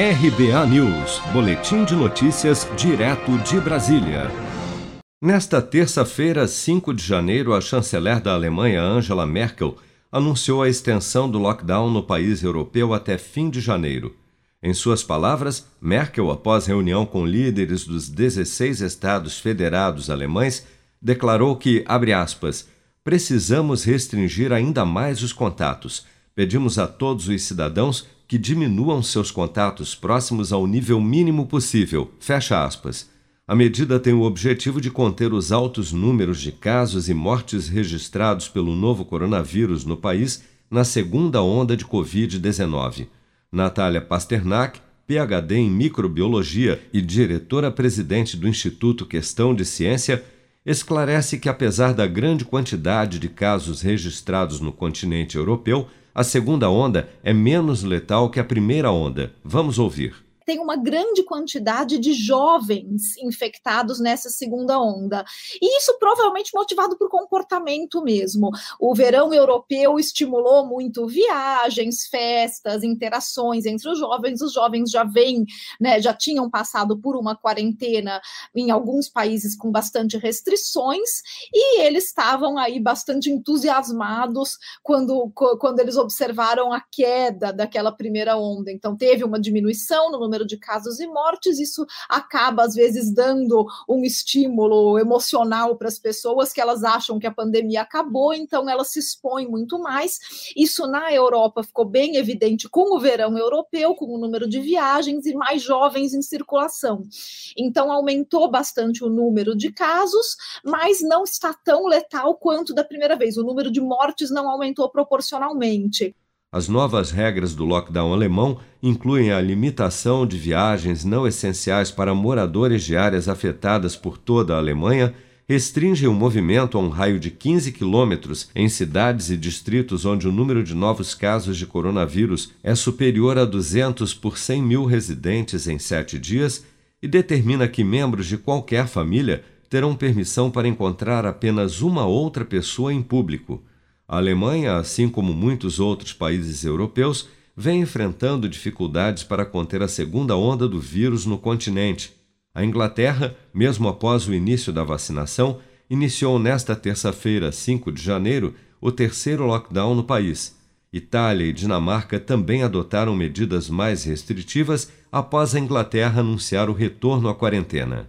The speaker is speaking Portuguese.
RBA News, Boletim de Notícias, direto de Brasília. Nesta terça-feira, 5 de janeiro, a chanceler da Alemanha, Angela Merkel, anunciou a extensão do lockdown no país europeu até fim de janeiro. Em suas palavras, Merkel, após reunião com líderes dos 16 estados federados alemães, declarou que, abre aspas, precisamos restringir ainda mais os contatos. Pedimos a todos os cidadãos que diminuam seus contatos próximos ao nível mínimo possível. Fecha aspas. A medida tem o objetivo de conter os altos números de casos e mortes registrados pelo novo coronavírus no país na segunda onda de Covid-19. Natália Pasternak, PhD em microbiologia e diretora-presidente do Instituto Questão de Ciência, esclarece que, apesar da grande quantidade de casos registrados no continente europeu, a segunda onda é menos letal que a primeira onda. Vamos ouvir tem uma grande quantidade de jovens infectados nessa segunda onda. E isso provavelmente motivado por comportamento mesmo. O verão europeu estimulou muito viagens, festas, interações entre os jovens. Os jovens já vêm, né, já tinham passado por uma quarentena em alguns países com bastante restrições e eles estavam aí bastante entusiasmados quando, quando eles observaram a queda daquela primeira onda. Então teve uma diminuição no número número de casos e mortes, isso acaba, às vezes, dando um estímulo emocional para as pessoas que elas acham que a pandemia acabou, então elas se expõem muito mais. Isso na Europa ficou bem evidente com o verão europeu, com o número de viagens e mais jovens em circulação. Então, aumentou bastante o número de casos, mas não está tão letal quanto da primeira vez. O número de mortes não aumentou proporcionalmente. As novas regras do lockdown alemão incluem a limitação de viagens não essenciais para moradores de áreas afetadas por toda a Alemanha, restringem o movimento a um raio de 15 quilômetros em cidades e distritos onde o número de novos casos de coronavírus é superior a 200 por 100 mil residentes em sete dias e determina que membros de qualquer família terão permissão para encontrar apenas uma outra pessoa em público. A Alemanha, assim como muitos outros países europeus, vem enfrentando dificuldades para conter a segunda onda do vírus no continente. A Inglaterra, mesmo após o início da vacinação, iniciou nesta terça-feira, 5 de janeiro, o terceiro lockdown no país. Itália e Dinamarca também adotaram medidas mais restritivas após a Inglaterra anunciar o retorno à quarentena.